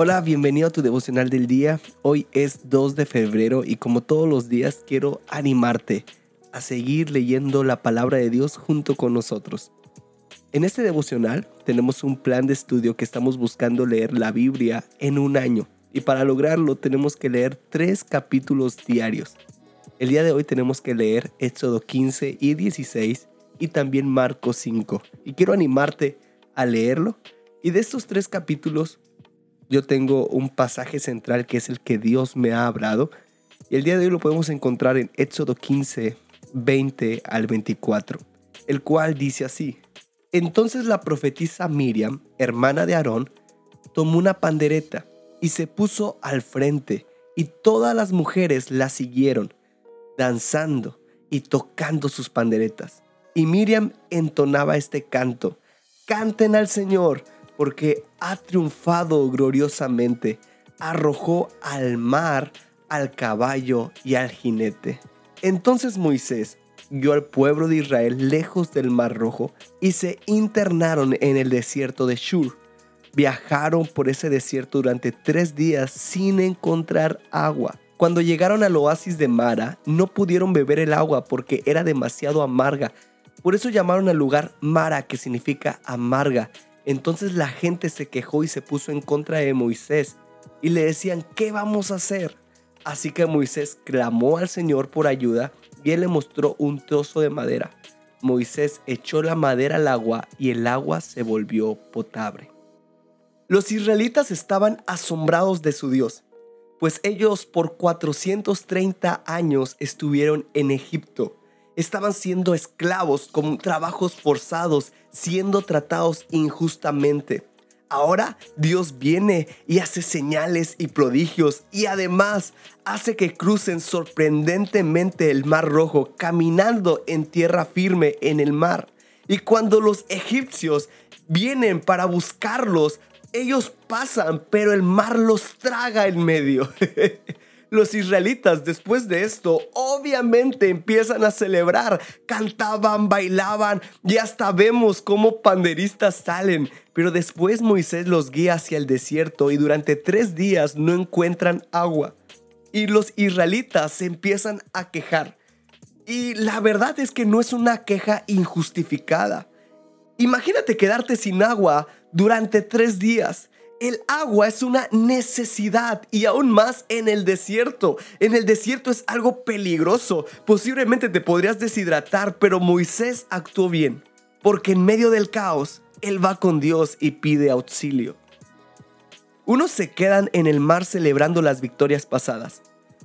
Hola, bienvenido a tu devocional del día. Hoy es 2 de febrero y como todos los días quiero animarte a seguir leyendo la palabra de Dios junto con nosotros. En este devocional tenemos un plan de estudio que estamos buscando leer la Biblia en un año y para lograrlo tenemos que leer tres capítulos diarios. El día de hoy tenemos que leer Éxodo 15 y 16 y también Marcos 5 y quiero animarte a leerlo y de estos tres capítulos yo tengo un pasaje central que es el que Dios me ha hablado. Y el día de hoy lo podemos encontrar en Éxodo 15, 20 al 24, el cual dice así. Entonces la profetisa Miriam, hermana de Aarón, tomó una pandereta y se puso al frente, y todas las mujeres la siguieron, danzando y tocando sus panderetas. Y Miriam entonaba este canto, canten al Señor, porque ha triunfado gloriosamente, arrojó al mar al caballo y al jinete. Entonces Moisés guió al pueblo de Israel lejos del mar rojo y se internaron en el desierto de Shur. Viajaron por ese desierto durante tres días sin encontrar agua. Cuando llegaron al oasis de Mara, no pudieron beber el agua porque era demasiado amarga. Por eso llamaron al lugar Mara, que significa amarga. Entonces la gente se quejó y se puso en contra de Moisés y le decían, ¿qué vamos a hacer? Así que Moisés clamó al Señor por ayuda y él le mostró un trozo de madera. Moisés echó la madera al agua y el agua se volvió potable. Los israelitas estaban asombrados de su Dios, pues ellos por 430 años estuvieron en Egipto estaban siendo esclavos con trabajos forzados, siendo tratados injustamente. Ahora Dios viene y hace señales y prodigios y además hace que crucen sorprendentemente el mar rojo caminando en tierra firme en el mar. Y cuando los egipcios vienen para buscarlos, ellos pasan, pero el mar los traga en medio. Los israelitas después de esto obviamente empiezan a celebrar, cantaban, bailaban y hasta vemos cómo panderistas salen. Pero después Moisés los guía hacia el desierto y durante tres días no encuentran agua. Y los israelitas se empiezan a quejar. Y la verdad es que no es una queja injustificada. Imagínate quedarte sin agua durante tres días. El agua es una necesidad y aún más en el desierto. En el desierto es algo peligroso. Posiblemente te podrías deshidratar, pero Moisés actuó bien. Porque en medio del caos, él va con Dios y pide auxilio. Unos se quedan en el mar celebrando las victorias pasadas.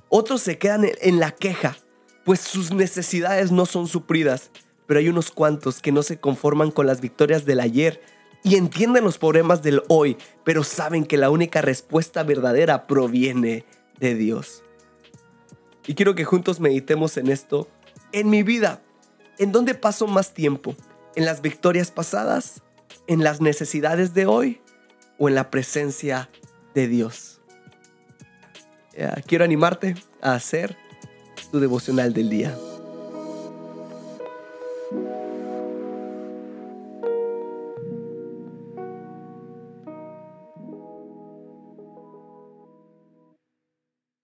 Otros se quedan en la queja, pues sus necesidades no son suplidas. Pero hay unos cuantos que no se conforman con las victorias del ayer, y entienden los problemas del hoy, pero saben que la única respuesta verdadera proviene de Dios. Y quiero que juntos meditemos en esto. En mi vida, ¿en dónde paso más tiempo? ¿En las victorias pasadas? ¿En las necesidades de hoy? ¿O en la presencia de Dios? quiero animarte a hacer tu devocional del día.